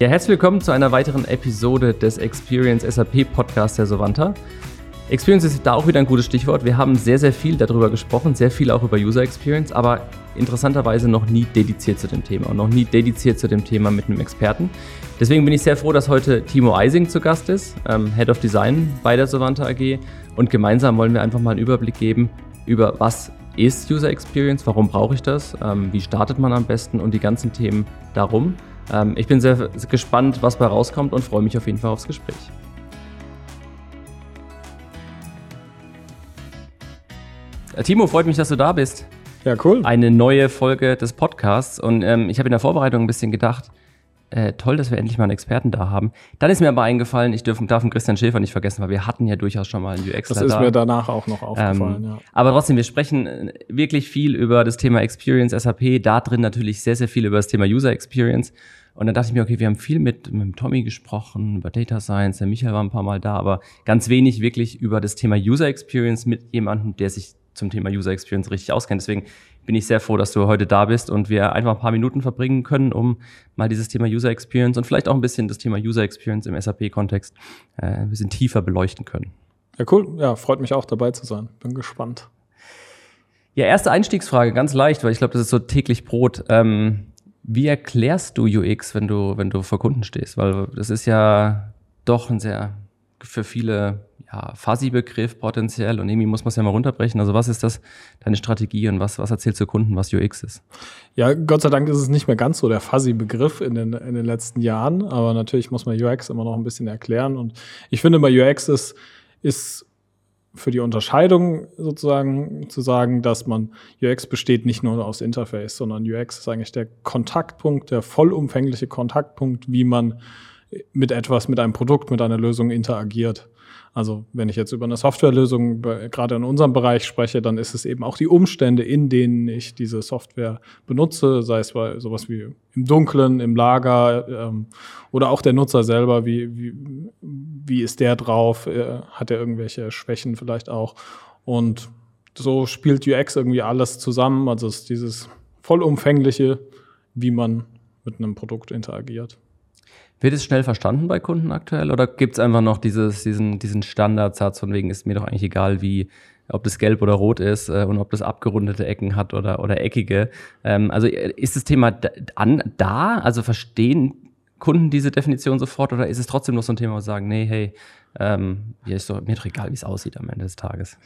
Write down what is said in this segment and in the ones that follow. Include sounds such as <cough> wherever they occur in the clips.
Ja, herzlich willkommen zu einer weiteren Episode des Experience SAP Podcasts der Sovanta. Experience ist da auch wieder ein gutes Stichwort. Wir haben sehr, sehr viel darüber gesprochen, sehr viel auch über User Experience, aber interessanterweise noch nie dediziert zu dem Thema und noch nie dediziert zu dem Thema mit einem Experten. Deswegen bin ich sehr froh, dass heute Timo Eising zu Gast ist, ähm, Head of Design bei der Sovanta AG. Und gemeinsam wollen wir einfach mal einen Überblick geben über was ist User Experience, warum brauche ich das, ähm, wie startet man am besten und die ganzen Themen darum. Ähm, ich bin sehr gespannt, was bei rauskommt und freue mich auf jeden Fall aufs Gespräch. Äh, Timo, freut mich, dass du da bist. Ja, cool. Eine neue Folge des Podcasts. Und ähm, ich habe in der Vorbereitung ein bisschen gedacht, äh, toll, dass wir endlich mal einen Experten da haben. Dann ist mir aber eingefallen, ich dürf, darf den Christian Schäfer nicht vergessen, weil wir hatten ja durchaus schon mal einen UX. Das ist da. mir danach auch noch aufgefallen, ähm, ja. Aber trotzdem, wir sprechen äh, wirklich viel über das Thema Experience SAP, da drin natürlich sehr, sehr viel über das Thema User Experience. Und dann dachte ich mir, okay, wir haben viel mit, mit Tommy gesprochen, über Data Science, der Michael war ein paar Mal da, aber ganz wenig wirklich über das Thema User Experience mit jemandem, der sich zum Thema User Experience richtig auskennt. Deswegen bin ich sehr froh, dass du heute da bist und wir einfach ein paar Minuten verbringen können, um mal dieses Thema User Experience und vielleicht auch ein bisschen das Thema User Experience im SAP-Kontext äh, ein bisschen tiefer beleuchten können. Ja, cool. Ja, freut mich auch dabei zu sein. Bin gespannt. Ja, erste Einstiegsfrage, ganz leicht, weil ich glaube, das ist so täglich Brot. Ähm, wie erklärst du UX, wenn du, wenn du vor Kunden stehst? Weil das ist ja doch ein sehr für viele ja, Fuzzy-Begriff potenziell und irgendwie muss man es ja mal runterbrechen. Also was ist das, deine Strategie und was, was erzählst du Kunden, was UX ist? Ja, Gott sei Dank ist es nicht mehr ganz so der Fuzzy-Begriff in den, in den letzten Jahren, aber natürlich muss man UX immer noch ein bisschen erklären und ich finde bei UX ist, ist für die Unterscheidung sozusagen zu sagen, dass man UX besteht nicht nur aus Interface, sondern UX ist eigentlich der Kontaktpunkt, der vollumfängliche Kontaktpunkt, wie man mit etwas, mit einem Produkt, mit einer Lösung interagiert. Also wenn ich jetzt über eine Softwarelösung gerade in unserem Bereich spreche, dann ist es eben auch die Umstände, in denen ich diese Software benutze, sei es bei sowas wie im Dunkeln, im Lager ähm, oder auch der Nutzer selber, wie, wie, wie ist der drauf, äh, hat er irgendwelche Schwächen vielleicht auch. Und so spielt UX irgendwie alles zusammen, also es ist dieses vollumfängliche, wie man mit einem Produkt interagiert. Wird es schnell verstanden bei Kunden aktuell oder gibt es einfach noch dieses, diesen, diesen Standardsatz von wegen ist mir doch eigentlich egal, wie ob das gelb oder rot ist äh, und ob das abgerundete Ecken hat oder, oder eckige. Ähm, also äh, ist das Thema da, an, da? Also verstehen Kunden diese Definition sofort oder ist es trotzdem noch so ein Thema, wo sie sagen, nee, hey, ähm, mir ist doch, mir doch egal, wie es aussieht am Ende des Tages?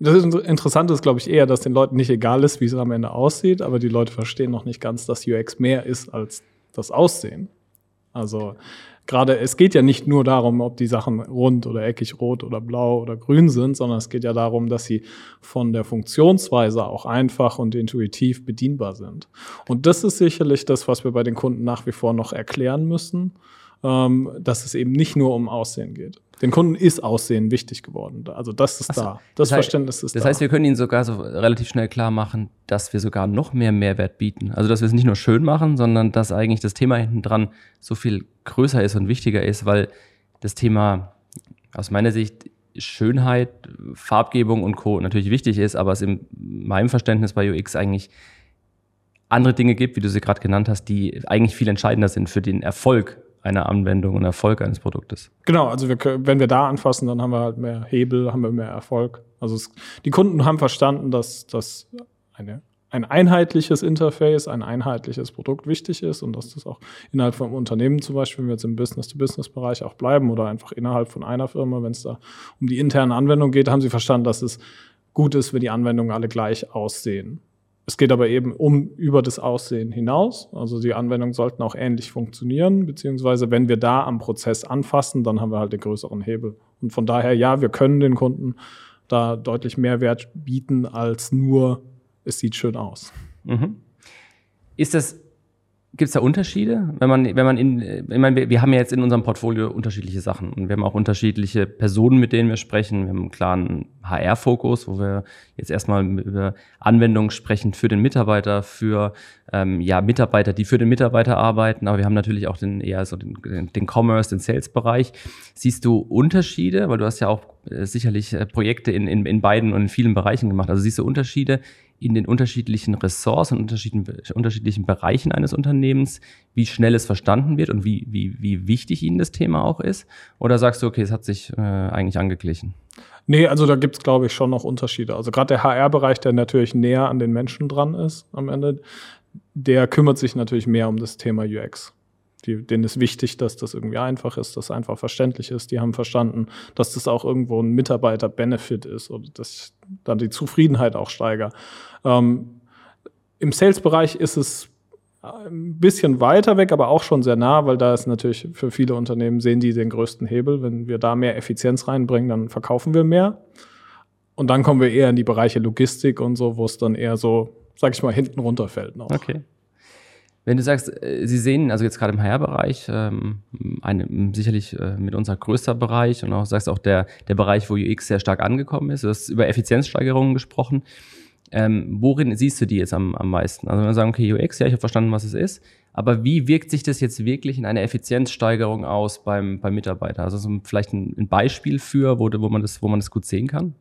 Das Interessante ist, glaube ich, eher, dass den Leuten nicht egal ist, wie es am Ende aussieht, aber die Leute verstehen noch nicht ganz, dass UX mehr ist als das Aussehen. Also gerade, es geht ja nicht nur darum, ob die Sachen rund oder eckig rot oder blau oder grün sind, sondern es geht ja darum, dass sie von der Funktionsweise auch einfach und intuitiv bedienbar sind. Und das ist sicherlich das, was wir bei den Kunden nach wie vor noch erklären müssen, ähm, dass es eben nicht nur um Aussehen geht. Den Kunden ist Aussehen wichtig geworden. Also das ist so, da. Das, das Verständnis ist das da. Das heißt, wir können Ihnen sogar so relativ schnell klar machen, dass wir sogar noch mehr Mehrwert bieten. Also dass wir es nicht nur schön machen, sondern dass eigentlich das Thema hinten dran so viel größer ist und wichtiger ist, weil das Thema aus meiner Sicht Schönheit, Farbgebung und Co. natürlich wichtig ist, aber es in meinem Verständnis bei UX eigentlich andere Dinge gibt, wie du sie gerade genannt hast, die eigentlich viel entscheidender sind für den Erfolg einer Anwendung und Erfolg eines Produktes. Genau, also wir, wenn wir da anfassen, dann haben wir halt mehr Hebel, haben wir mehr Erfolg. Also es, die Kunden haben verstanden, dass, dass eine, ein einheitliches Interface, ein einheitliches Produkt wichtig ist und dass das auch innerhalb vom Unternehmen zum Beispiel, wenn wir jetzt im Business-to-Business-Bereich auch bleiben oder einfach innerhalb von einer Firma, wenn es da um die interne Anwendung geht, haben sie verstanden, dass es gut ist, wenn die Anwendungen alle gleich aussehen. Es geht aber eben um über das Aussehen hinaus. Also die Anwendungen sollten auch ähnlich funktionieren, beziehungsweise wenn wir da am Prozess anfassen, dann haben wir halt den größeren Hebel. Und von daher, ja, wir können den Kunden da deutlich mehr Wert bieten als nur, es sieht schön aus. Mhm. Ist das Gibt es da Unterschiede? Wenn man, wenn man in, ich meine, wir haben ja jetzt in unserem Portfolio unterschiedliche Sachen und wir haben auch unterschiedliche Personen, mit denen wir sprechen. Wir haben einen klaren HR-Fokus, wo wir jetzt erstmal über Anwendungen sprechen für den Mitarbeiter, für ähm, ja, Mitarbeiter, die für den Mitarbeiter arbeiten, aber wir haben natürlich auch den eher so den, den Commerce, den Sales-Bereich. Siehst du Unterschiede? Weil du hast ja auch äh, sicherlich äh, Projekte in, in, in beiden und in vielen Bereichen gemacht. Also siehst du Unterschiede in den unterschiedlichen Ressorts und unterschiedlichen, unterschiedlichen Bereichen eines Unternehmens, wie schnell es verstanden wird und wie, wie, wie wichtig Ihnen das Thema auch ist? Oder sagst du, okay, es hat sich äh, eigentlich angeglichen? Nee, also da gibt es, glaube ich, schon noch Unterschiede. Also gerade der HR-Bereich, der natürlich näher an den Menschen dran ist am Ende, der kümmert sich natürlich mehr um das Thema UX. Die, denen ist wichtig, dass das irgendwie einfach ist, dass einfach verständlich ist. Die haben verstanden, dass das auch irgendwo ein Mitarbeiter-Benefit ist oder dass dann die Zufriedenheit auch steigert. Ähm, Im Sales-Bereich ist es ein bisschen weiter weg, aber auch schon sehr nah, weil da ist natürlich für viele Unternehmen sehen die den größten Hebel. Wenn wir da mehr Effizienz reinbringen, dann verkaufen wir mehr. Und dann kommen wir eher in die Bereiche Logistik und so, wo es dann eher so, sag ich mal, hinten runterfällt noch. Okay. Wenn du sagst, äh, Sie sehen, also jetzt gerade im HR-Bereich, ähm, eine, sicherlich äh, mit unser größter Bereich und auch sagst auch der, der Bereich, wo UX sehr stark angekommen ist. Du hast über Effizienzsteigerungen gesprochen. Ähm, worin siehst du die jetzt am, am meisten? Also wenn wir sagen, okay, UX, ja, ich habe verstanden, was es ist, aber wie wirkt sich das jetzt wirklich in einer Effizienzsteigerung aus beim, beim Mitarbeiter? Also so vielleicht ein, ein Beispiel für, wo, wo, man das, wo man das gut sehen kann?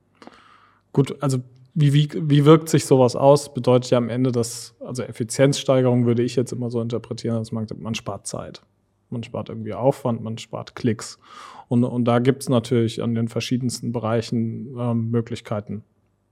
Gut, also wie, wie, wie wirkt sich sowas aus? Bedeutet ja am Ende, dass, also Effizienzsteigerung würde ich jetzt immer so interpretieren, dass man, man spart Zeit. Man spart irgendwie Aufwand, man spart Klicks. Und, und da gibt es natürlich an den verschiedensten Bereichen ähm, Möglichkeiten,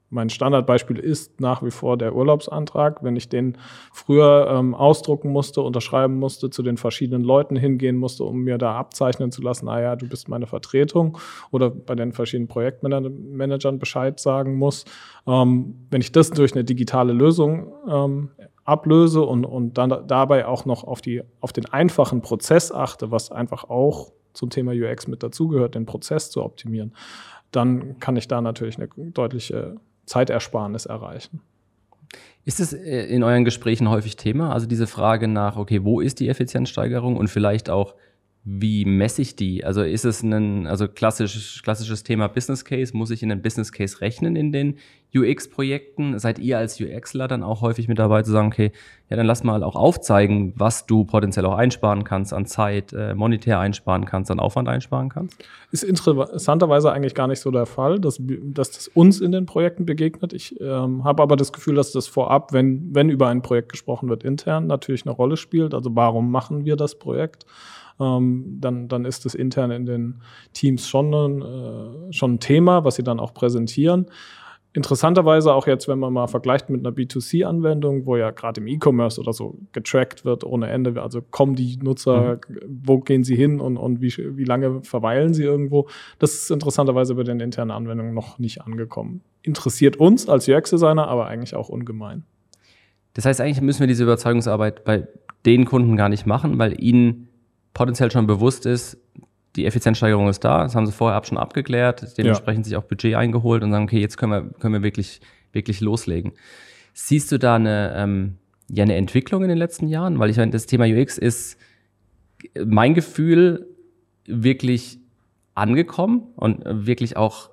mein Standardbeispiel ist nach wie vor der Urlaubsantrag. Wenn ich den früher ähm, ausdrucken musste, unterschreiben musste, zu den verschiedenen Leuten hingehen musste, um mir da abzeichnen zu lassen, ah ja, du bist meine Vertretung oder bei den verschiedenen Projektmanagern Bescheid sagen muss. Ähm, wenn ich das durch eine digitale Lösung ähm, ablöse und, und dann dabei auch noch auf, die, auf den einfachen Prozess achte, was einfach auch zum Thema UX mit dazugehört, den Prozess zu optimieren, dann kann ich da natürlich eine deutliche Zeitersparnis erreichen. Ist es äh, in euren Gesprächen häufig Thema? Also diese Frage nach, okay, wo ist die Effizienzsteigerung und vielleicht auch, wie messe ich die? Also ist es ein, also klassisch, klassisches Thema Business Case, muss ich in den Business Case rechnen in den UX-Projekten? Seid ihr als UXler dann auch häufig mit dabei zu sagen, okay, ja, dann lass mal auch aufzeigen, was du potenziell auch einsparen kannst an Zeit, äh, monetär einsparen kannst, an Aufwand einsparen kannst? Ist interessanterweise eigentlich gar nicht so der Fall, dass, dass das uns in den Projekten begegnet. Ich ähm, habe aber das Gefühl, dass das vorab, wenn, wenn über ein Projekt gesprochen wird, intern natürlich eine Rolle spielt. Also warum machen wir das Projekt? Ähm, dann, dann ist das intern in den Teams schon ein, äh, schon ein Thema, was sie dann auch präsentieren. Interessanterweise auch jetzt, wenn man mal vergleicht mit einer B2C-Anwendung, wo ja gerade im E-Commerce oder so getrackt wird ohne Ende, also kommen die Nutzer, mhm. wo gehen sie hin und, und wie, wie lange verweilen sie irgendwo, das ist interessanterweise bei den internen Anwendungen noch nicht angekommen. Interessiert uns als UX-Designer, aber eigentlich auch ungemein. Das heißt, eigentlich müssen wir diese Überzeugungsarbeit bei den Kunden gar nicht machen, weil ihnen potenziell schon bewusst ist, die Effizienzsteigerung ist da, das haben sie vorher ab schon abgeklärt, dementsprechend ja. sich auch Budget eingeholt und sagen, okay, jetzt können wir, können wir wirklich, wirklich loslegen. Siehst du da eine, ähm, ja, eine Entwicklung in den letzten Jahren? Weil ich meine, das Thema UX ist mein Gefühl wirklich angekommen und wirklich auch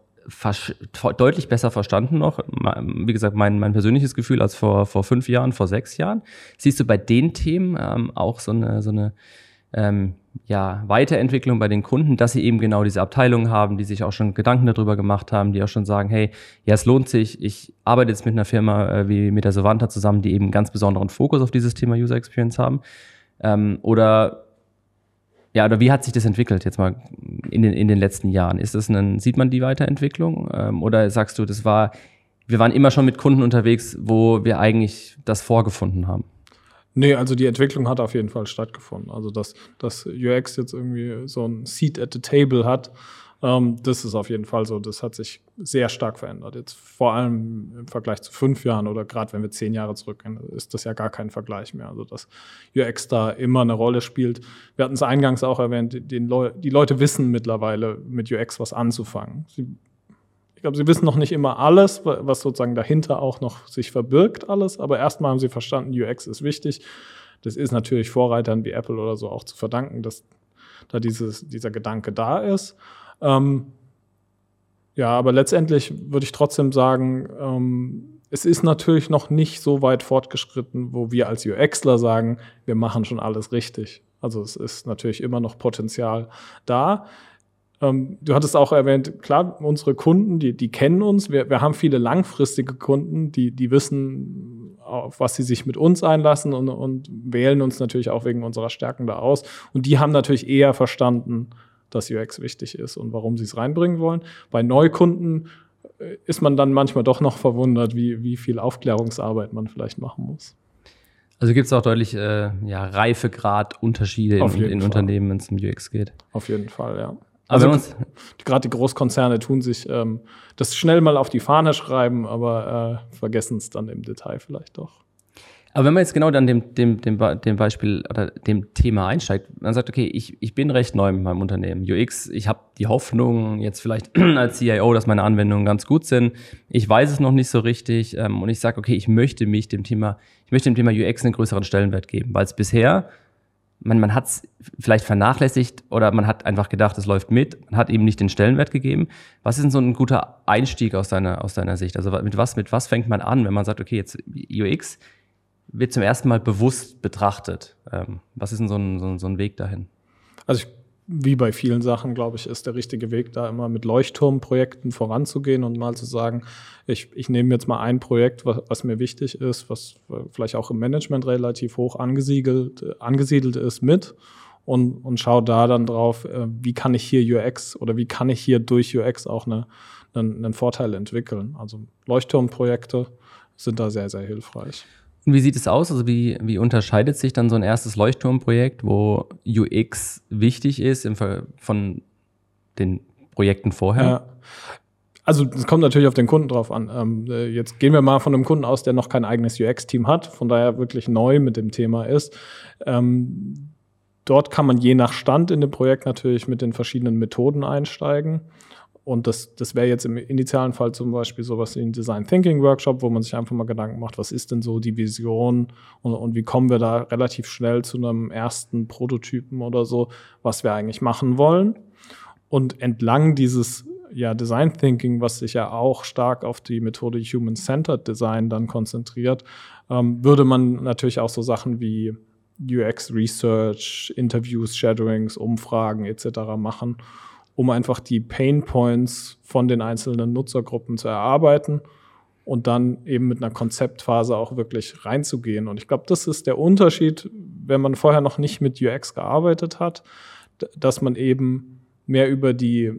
deutlich besser verstanden noch. Wie gesagt, mein, mein persönliches Gefühl als vor, vor fünf Jahren, vor sechs Jahren. Siehst du bei den Themen ähm, auch so eine, so eine ähm, ja, Weiterentwicklung bei den Kunden, dass sie eben genau diese Abteilung haben, die sich auch schon Gedanken darüber gemacht haben, die auch schon sagen, hey, ja, es lohnt sich, ich arbeite jetzt mit einer Firma äh, wie mit der Savanta zusammen, die eben ganz besonderen Fokus auf dieses Thema User Experience haben. Ähm, oder ja, oder wie hat sich das entwickelt jetzt mal in den, in den letzten Jahren? Ist das ein, sieht man die Weiterentwicklung? Ähm, oder sagst du, das war, wir waren immer schon mit Kunden unterwegs, wo wir eigentlich das vorgefunden haben? Nee, also die Entwicklung hat auf jeden Fall stattgefunden. Also dass, dass UX jetzt irgendwie so ein Seat at the Table hat, ähm, das ist auf jeden Fall so. Das hat sich sehr stark verändert. Jetzt vor allem im Vergleich zu fünf Jahren oder gerade wenn wir zehn Jahre zurückgehen, ist das ja gar kein Vergleich mehr. Also dass UX da immer eine Rolle spielt. Wir hatten es eingangs auch erwähnt, Leu die Leute wissen mittlerweile mit UX was anzufangen. Sie ich glaube, sie wissen noch nicht immer alles, was sozusagen dahinter auch noch sich verbirgt, alles. Aber erstmal haben sie verstanden, UX ist wichtig. Das ist natürlich Vorreitern wie Apple oder so auch zu verdanken, dass da dieses, dieser Gedanke da ist. Ähm, ja, aber letztendlich würde ich trotzdem sagen, ähm, es ist natürlich noch nicht so weit fortgeschritten, wo wir als UXler sagen, wir machen schon alles richtig. Also es ist natürlich immer noch Potenzial da. Ähm, du hattest auch erwähnt, klar, unsere Kunden, die, die kennen uns. Wir, wir haben viele langfristige Kunden, die, die wissen, auf was sie sich mit uns einlassen und, und wählen uns natürlich auch wegen unserer Stärken da aus. Und die haben natürlich eher verstanden, dass UX wichtig ist und warum sie es reinbringen wollen. Bei Neukunden äh, ist man dann manchmal doch noch verwundert, wie, wie viel Aufklärungsarbeit man vielleicht machen muss. Also gibt es auch deutlich äh, ja, Reifegrad-Unterschiede in, in Unternehmen, wenn es um UX geht. Auf jeden Fall, ja. Also gerade die Großkonzerne tun sich ähm, das schnell mal auf die Fahne schreiben, aber äh, vergessen es dann im Detail vielleicht doch. Aber wenn man jetzt genau dann dem, dem, dem, dem Beispiel oder dem Thema einsteigt, man sagt, okay, ich, ich bin recht neu mit meinem Unternehmen. UX, ich habe die Hoffnung jetzt vielleicht <clears throat> als CIO, dass meine Anwendungen ganz gut sind. Ich weiß es noch nicht so richtig ähm, und ich sage, okay, ich möchte mich dem Thema, ich möchte dem Thema UX einen größeren Stellenwert geben, weil es bisher man, man hat es vielleicht vernachlässigt oder man hat einfach gedacht, es läuft mit, man hat ihm nicht den Stellenwert gegeben. Was ist denn so ein guter Einstieg aus deiner, aus deiner Sicht? Also mit was, mit was fängt man an, wenn man sagt, okay, jetzt UX wird zum ersten Mal bewusst betrachtet? Ähm, was ist denn so ein, so, ein, so ein Weg dahin? Also ich wie bei vielen Sachen, glaube ich, ist der richtige Weg, da immer mit Leuchtturmprojekten voranzugehen und mal zu sagen, ich, ich nehme jetzt mal ein Projekt, was, was mir wichtig ist, was vielleicht auch im Management relativ hoch angesiedelt, angesiedelt ist, mit und, und schaue da dann drauf, äh, wie kann ich hier UX oder wie kann ich hier durch UX auch eine, einen, einen Vorteil entwickeln. Also Leuchtturmprojekte sind da sehr, sehr hilfreich. Und wie sieht es aus? Also wie, wie unterscheidet sich dann so ein erstes Leuchtturmprojekt, wo UX wichtig ist im Fall von den Projekten vorher? Ja. Also es kommt natürlich auf den Kunden drauf an. Ähm, äh, jetzt gehen wir mal von einem Kunden aus, der noch kein eigenes UX-Team hat, von daher wirklich neu mit dem Thema ist. Ähm, dort kann man je nach Stand in dem Projekt natürlich mit den verschiedenen Methoden einsteigen. Und das, das wäre jetzt im initialen Fall zum Beispiel sowas wie ein Design Thinking Workshop, wo man sich einfach mal Gedanken macht, was ist denn so die Vision und, und wie kommen wir da relativ schnell zu einem ersten Prototypen oder so, was wir eigentlich machen wollen. Und entlang dieses ja, Design Thinking, was sich ja auch stark auf die Methode Human-Centered Design dann konzentriert, ähm, würde man natürlich auch so Sachen wie UX Research, Interviews, Shadowings, Umfragen etc. machen um einfach die Pain Points von den einzelnen Nutzergruppen zu erarbeiten und dann eben mit einer Konzeptphase auch wirklich reinzugehen. Und ich glaube, das ist der Unterschied, wenn man vorher noch nicht mit UX gearbeitet hat, dass man eben mehr über die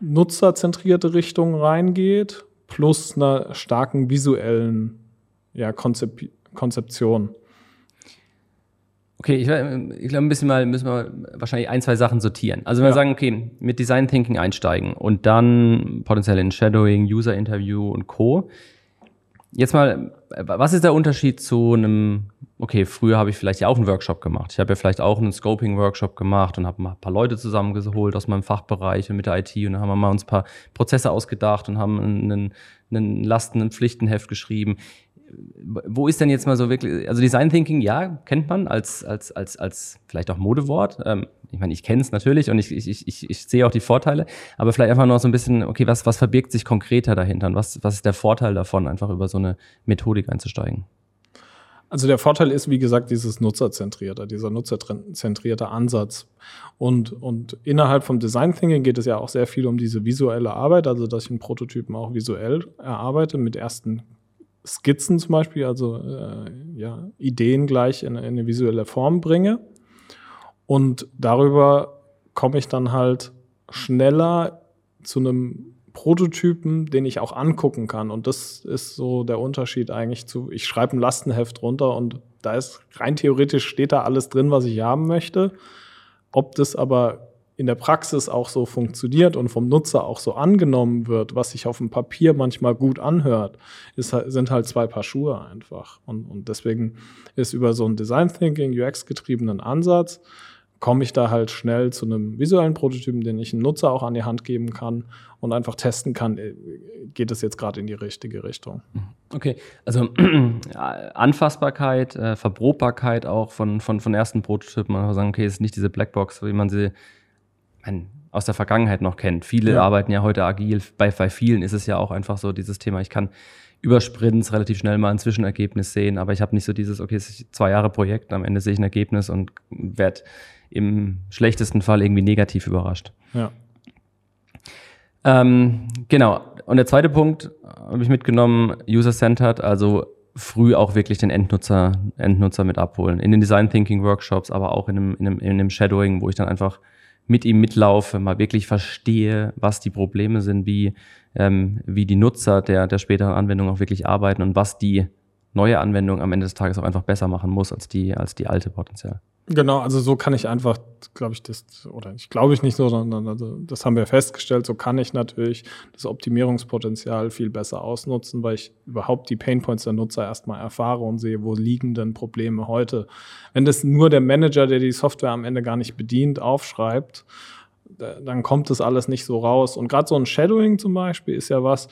nutzerzentrierte Richtung reingeht, plus einer starken visuellen ja, Konzep Konzeption. Okay, ich, ich glaube, ein bisschen mal müssen wir wahrscheinlich ein, zwei Sachen sortieren. Also wenn ja. wir sagen, okay, mit Design Thinking einsteigen und dann potenziell in Shadowing, User Interview und Co. Jetzt mal, was ist der Unterschied zu einem, okay, früher habe ich vielleicht ja auch einen Workshop gemacht. Ich habe ja vielleicht auch einen Scoping-Workshop gemacht und habe mal ein paar Leute zusammengeholt aus meinem Fachbereich und mit der IT und dann haben wir mal uns ein paar Prozesse ausgedacht und haben einen, einen Lasten- und Pflichtenheft geschrieben wo ist denn jetzt mal so wirklich, also Design Thinking, ja, kennt man als, als, als, als vielleicht auch Modewort. Ähm, ich meine, ich kenne es natürlich und ich, ich, ich, ich sehe auch die Vorteile, aber vielleicht einfach noch so ein bisschen, okay, was, was verbirgt sich konkreter dahinter und was, was ist der Vorteil davon, einfach über so eine Methodik einzusteigen? Also der Vorteil ist, wie gesagt, dieses Nutzerzentrierte, dieser nutzerzentrierte Ansatz. Und, und innerhalb vom Design Thinking geht es ja auch sehr viel um diese visuelle Arbeit, also dass ich einen Prototypen auch visuell erarbeite mit ersten Skizzen zum Beispiel, also äh, ja, Ideen gleich in, in, eine visuelle Form bringe. Und darüber komme ich dann halt schneller zu einem Prototypen, den ich auch angucken kann. Und das ist so der Unterschied eigentlich zu, ich schreibe ein Lastenheft runter und da ist rein theoretisch steht da alles drin, was ich haben möchte. Ob das aber in der Praxis auch so funktioniert und vom Nutzer auch so angenommen wird, was sich auf dem Papier manchmal gut anhört, ist, sind halt zwei Paar Schuhe einfach. Und, und deswegen ist über so einen Design Thinking, UX-getriebenen Ansatz, komme ich da halt schnell zu einem visuellen Prototypen, den ich einem Nutzer auch an die Hand geben kann und einfach testen kann, äh, geht es jetzt gerade in die richtige Richtung. Okay, also <clears throat> Anfassbarkeit, äh, Verprobbarkeit auch von, von, von ersten Prototypen, man kann sagen, okay, es ist nicht diese Blackbox, wie man sie man aus der Vergangenheit noch kennt. Viele ja. arbeiten ja heute agil. Bei, bei vielen ist es ja auch einfach so dieses Thema, ich kann über Sprints relativ schnell mal ein Zwischenergebnis sehen, aber ich habe nicht so dieses, okay, es ist zwei Jahre Projekt, am Ende sehe ich ein Ergebnis und werde im schlechtesten Fall irgendwie negativ überrascht. Ja. Ähm, genau. Und der zweite Punkt habe ich mitgenommen, User-Centered, also früh auch wirklich den Endnutzer, Endnutzer mit abholen. In den Design Thinking Workshops, aber auch in einem, in, einem, in einem Shadowing, wo ich dann einfach mit ihm mitlaufe, mal wirklich verstehe, was die Probleme sind, wie, ähm, wie die Nutzer der, der späteren Anwendung auch wirklich arbeiten und was die neue Anwendung am Ende des Tages auch einfach besser machen muss als die, als die alte potenziell. Genau, also so kann ich einfach, glaube ich, das, oder ich glaube ich nicht so, sondern also das haben wir festgestellt, so kann ich natürlich das Optimierungspotenzial viel besser ausnutzen, weil ich überhaupt die Painpoints der Nutzer erstmal erfahre und sehe, wo liegen denn Probleme heute. Wenn das nur der Manager, der die Software am Ende gar nicht bedient, aufschreibt, dann kommt das alles nicht so raus. Und gerade so ein Shadowing zum Beispiel ist ja was,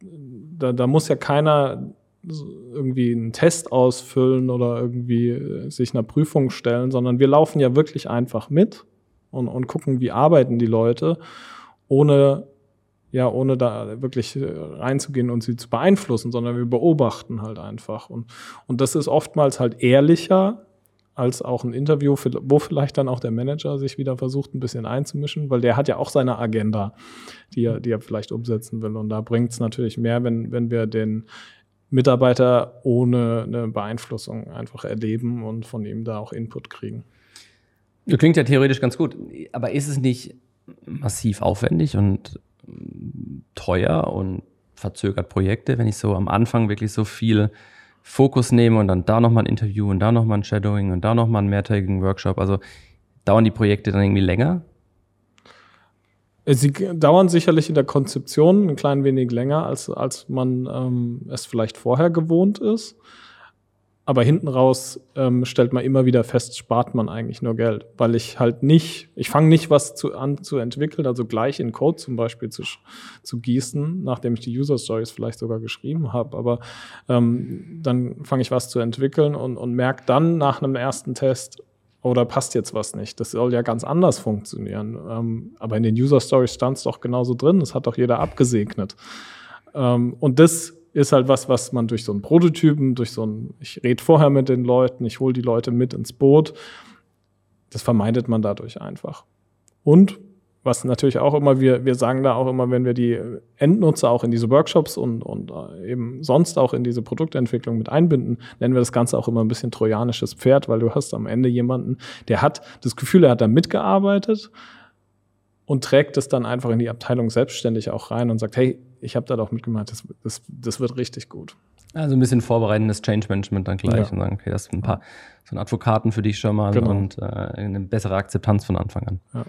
da, da muss ja keiner irgendwie einen Test ausfüllen oder irgendwie äh, sich einer Prüfung stellen, sondern wir laufen ja wirklich einfach mit und, und gucken, wie arbeiten die Leute, ohne ja, ohne da wirklich äh, reinzugehen und sie zu beeinflussen, sondern wir beobachten halt einfach. Und, und das ist oftmals halt ehrlicher als auch ein Interview, wo vielleicht dann auch der Manager sich wieder versucht, ein bisschen einzumischen, weil der hat ja auch seine Agenda, die er, die er vielleicht umsetzen will. Und da bringt es natürlich mehr, wenn, wenn wir den Mitarbeiter ohne eine Beeinflussung einfach erleben und von ihm da auch Input kriegen. Das klingt ja theoretisch ganz gut, aber ist es nicht massiv aufwendig und teuer und verzögert Projekte, wenn ich so am Anfang wirklich so viel Fokus nehme und dann da nochmal ein Interview und da nochmal ein Shadowing und da nochmal einen mehrtägigen Workshop? Also dauern die Projekte dann irgendwie länger? Sie dauern sicherlich in der Konzeption ein klein wenig länger, als, als man ähm, es vielleicht vorher gewohnt ist. Aber hinten raus ähm, stellt man immer wieder fest, spart man eigentlich nur Geld, weil ich halt nicht, ich fange nicht was zu, an zu entwickeln, also gleich in Code zum Beispiel zu, zu gießen, nachdem ich die User Stories vielleicht sogar geschrieben habe. Aber ähm, dann fange ich was zu entwickeln und, und merke dann nach einem ersten Test, oder passt jetzt was nicht. Das soll ja ganz anders funktionieren. Ähm, aber in den User Stories stand es doch genauso drin. Das hat doch jeder abgesegnet. Ähm, und das ist halt was, was man durch so einen Prototypen, durch so ein, ich rede vorher mit den Leuten, ich hole die Leute mit ins Boot, das vermeidet man dadurch einfach. Und was natürlich auch immer, wir, wir sagen da auch immer, wenn wir die Endnutzer auch in diese Workshops und, und äh, eben sonst auch in diese Produktentwicklung mit einbinden, nennen wir das Ganze auch immer ein bisschen trojanisches Pferd, weil du hast am Ende jemanden, der hat das Gefühl, er hat da mitgearbeitet und trägt es dann einfach in die Abteilung selbstständig auch rein und sagt, hey, ich habe da doch mitgemacht, das, das, das wird richtig gut. Also ein bisschen vorbereitendes Change Management dann gleich ja. und sagen, okay, das sind ein paar so ein Advokaten für dich schon mal genau. und äh, eine bessere Akzeptanz von Anfang an. Ja.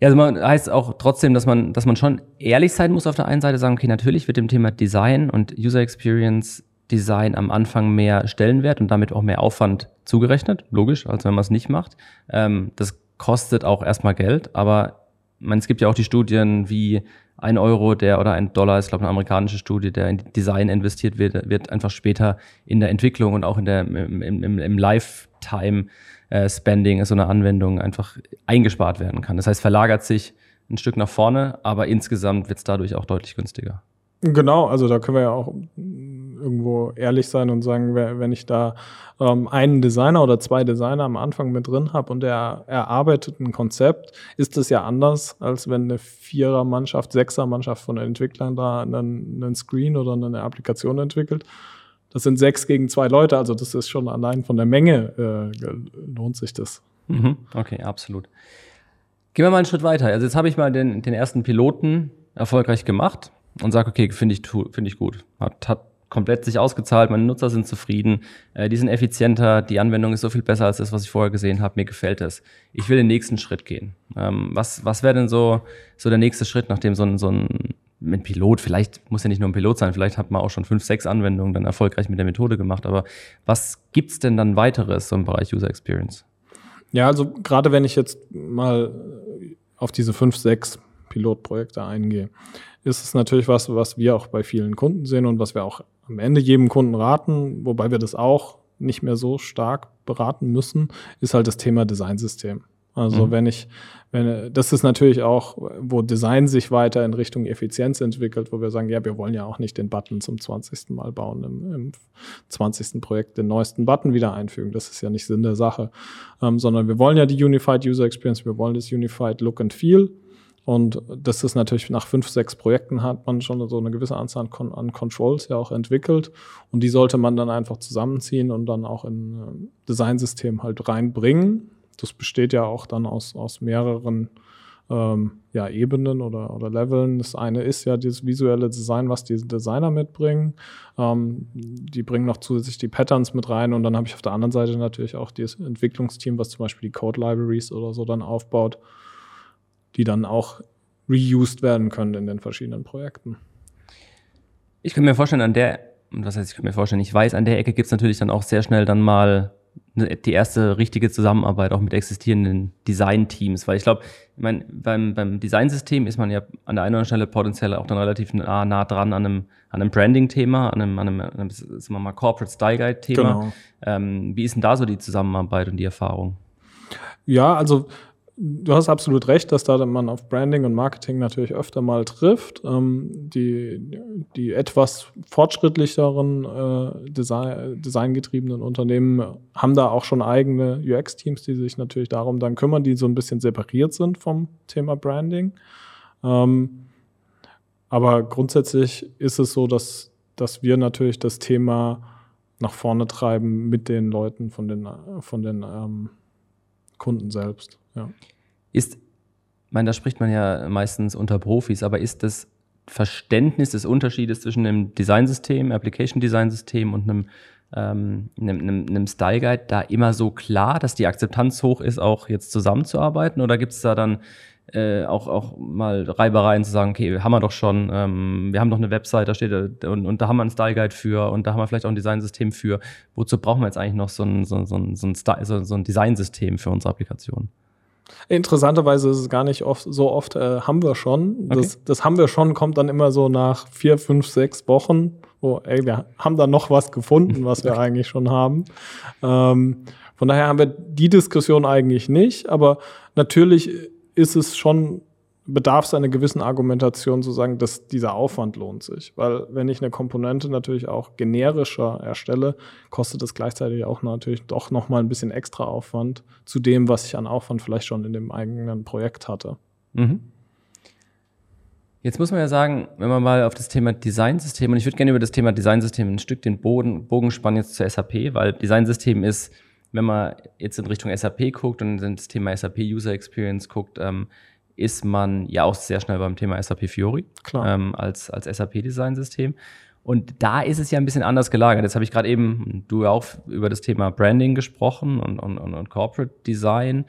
Ja, also man heißt auch trotzdem, dass man, dass man schon ehrlich sein muss auf der einen Seite, sagen, okay, natürlich wird dem Thema Design und User Experience Design am Anfang mehr Stellenwert und damit auch mehr Aufwand zugerechnet, logisch, als wenn man es nicht macht. Ähm, das kostet auch erstmal Geld, aber man, es gibt ja auch die Studien wie ein Euro, der oder ein Dollar ist, glaube eine amerikanische Studie, der in Design investiert wird, wird einfach später in der Entwicklung und auch in der, im, im, im Lifetime äh, Spending, so eine Anwendung einfach eingespart werden kann. Das heißt, verlagert sich ein Stück nach vorne, aber insgesamt wird es dadurch auch deutlich günstiger. Genau, also da können wir ja auch irgendwo ehrlich sein und sagen, wenn ich da ähm, einen Designer oder zwei Designer am Anfang mit drin habe und der erarbeitet ein Konzept, ist das ja anders, als wenn eine Vierer-Mannschaft, Sechser-Mannschaft von Entwicklern da einen, einen Screen oder eine Applikation entwickelt. Das sind sechs gegen zwei Leute, also das ist schon allein von der Menge äh, lohnt sich das. Mhm. Okay, absolut. Gehen wir mal einen Schritt weiter. Also jetzt habe ich mal den, den ersten Piloten erfolgreich gemacht und sage, okay, finde ich, finde ich gut. Hat, hat komplett sich ausgezahlt, meine Nutzer sind zufrieden, äh, die sind effizienter, die Anwendung ist so viel besser als das, was ich vorher gesehen habe, mir gefällt es. Ich will den nächsten Schritt gehen. Ähm, was was wäre denn so, so der nächste Schritt, nachdem so ein, so ein mit Pilot, vielleicht muss ja nicht nur ein Pilot sein, vielleicht hat man auch schon fünf, sechs Anwendungen dann erfolgreich mit der Methode gemacht, aber was gibt's denn dann weiteres so im Bereich User Experience? Ja, also gerade wenn ich jetzt mal auf diese fünf, sechs Pilotprojekte eingehe, ist es natürlich was, was wir auch bei vielen Kunden sehen und was wir auch am Ende jedem Kunden raten, wobei wir das auch nicht mehr so stark beraten müssen, ist halt das Thema Designsystem. Also mhm. wenn ich, wenn, das ist natürlich auch, wo Design sich weiter in Richtung Effizienz entwickelt, wo wir sagen, ja, wir wollen ja auch nicht den Button zum 20. Mal bauen, im, im 20. Projekt den neuesten Button wieder einfügen. Das ist ja nicht Sinn der Sache, ähm, sondern wir wollen ja die Unified User Experience, wir wollen das Unified Look and Feel. Und das ist natürlich nach fünf, sechs Projekten hat man schon so eine gewisse Anzahl an, an Controls ja auch entwickelt. Und die sollte man dann einfach zusammenziehen und dann auch in ein Designsystem halt reinbringen. Das besteht ja auch dann aus, aus mehreren ähm, ja, Ebenen oder, oder Leveln. Das eine ist ja dieses visuelle Design, was die Designer mitbringen. Ähm, die bringen noch zusätzlich die Patterns mit rein und dann habe ich auf der anderen Seite natürlich auch das Entwicklungsteam, was zum Beispiel die Code Libraries oder so dann aufbaut die dann auch reused werden können in den verschiedenen Projekten. Ich kann mir vorstellen, an der, was heißt, ich kann mir vorstellen, ich weiß, an der Ecke gibt es natürlich dann auch sehr schnell dann mal die erste richtige Zusammenarbeit auch mit existierenden Design-Teams, weil ich glaube, ich mein, beim, beim Designsystem ist man ja an der einen oder anderen Stelle potenziell auch dann relativ nah, nah dran an einem, an einem Branding-Thema, an einem, an einem, an einem sagen wir mal, Corporate Style Guide-Thema. Genau. Ähm, wie ist denn da so die Zusammenarbeit und die Erfahrung? Ja, also du hast absolut recht, dass da man auf Branding und Marketing natürlich öfter mal trifft. Ähm, die, die etwas fortschrittlicheren äh, Design, designgetriebenen Unternehmen haben da auch schon eigene UX-Teams, die sich natürlich darum dann kümmern, die so ein bisschen separiert sind vom Thema Branding. Ähm, aber grundsätzlich ist es so, dass, dass wir natürlich das Thema nach vorne treiben mit den Leuten von den, von den ähm, Kunden selbst. Ja. Ist, meine, da spricht man ja meistens unter Profis, aber ist das Verständnis des Unterschiedes zwischen einem Designsystem, Application Design System und einem, ähm, einem, einem, einem Style Guide da immer so klar, dass die Akzeptanz hoch ist, auch jetzt zusammenzuarbeiten? Oder gibt es da dann äh, auch, auch mal Reibereien zu sagen, okay, haben wir doch schon, ähm, wir haben doch eine Website, da steht und, und da haben wir einen Style Guide für und da haben wir vielleicht auch ein Designsystem für. Wozu brauchen wir jetzt eigentlich noch so ein, so, so, so ein, Style, so, so ein Designsystem für unsere Applikation? Interessanterweise ist es gar nicht oft, so oft äh, haben wir schon. Okay. Das, das haben wir schon, kommt dann immer so nach vier, fünf, sechs Wochen, wo, ey, wir haben da noch was gefunden, was wir <laughs> eigentlich schon haben. Ähm, von daher haben wir die Diskussion eigentlich nicht, aber natürlich ist es schon bedarf es einer gewissen Argumentation zu sagen, dass dieser Aufwand lohnt sich. Weil wenn ich eine Komponente natürlich auch generischer erstelle, kostet es gleichzeitig auch natürlich doch nochmal ein bisschen extra Aufwand zu dem, was ich an Aufwand vielleicht schon in dem eigenen Projekt hatte. Mhm. Jetzt muss man ja sagen, wenn man mal auf das Thema Designsystem, und ich würde gerne über das Thema Designsystem ein Stück den Boden, Bogen spannen jetzt zur SAP, weil Designsystem ist, wenn man jetzt in Richtung SAP guckt und in das Thema SAP User Experience guckt, ähm, ist man ja auch sehr schnell beim Thema SAP Fiori ähm, als, als SAP-Design-System. Und da ist es ja ein bisschen anders gelagert. Jetzt habe ich gerade eben, du ja auch über das Thema Branding gesprochen und, und, und Corporate Design.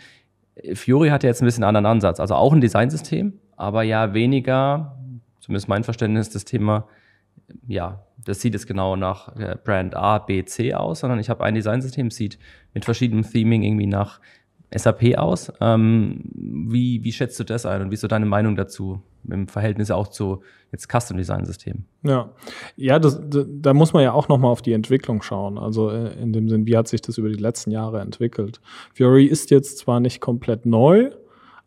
Fiori hat ja jetzt ein bisschen einen anderen Ansatz. Also auch ein Designsystem, aber ja weniger, zumindest mein Verständnis, das Thema, ja, das sieht es genau nach äh, Brand A, B, C aus, sondern ich habe ein Designsystem, sieht mit verschiedenem Theming irgendwie nach SAP aus. Ähm, wie, wie schätzt du das ein und wie ist so deine Meinung dazu im Verhältnis auch zu jetzt Custom Design Systemen? Ja, ja, das, da, muss man ja auch nochmal auf die Entwicklung schauen. Also äh, in dem Sinn, wie hat sich das über die letzten Jahre entwickelt? Fury ist jetzt zwar nicht komplett neu,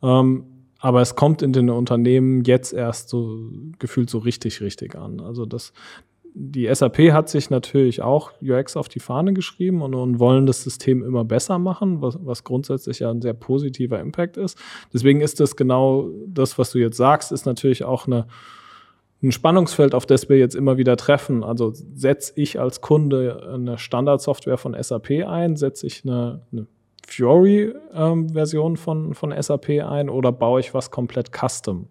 ähm, aber es kommt in den Unternehmen jetzt erst so gefühlt so richtig, richtig an. Also das, die SAP hat sich natürlich auch UX auf die Fahne geschrieben und, und wollen das System immer besser machen, was, was, grundsätzlich ja ein sehr positiver Impact ist. Deswegen ist das genau das, was du jetzt sagst, ist natürlich auch eine, ein Spannungsfeld, auf das wir jetzt immer wieder treffen. Also setze ich als Kunde eine Standardsoftware von SAP ein, setze ich eine, eine Fiori-Version ähm, von, von SAP ein oder baue ich was komplett custom?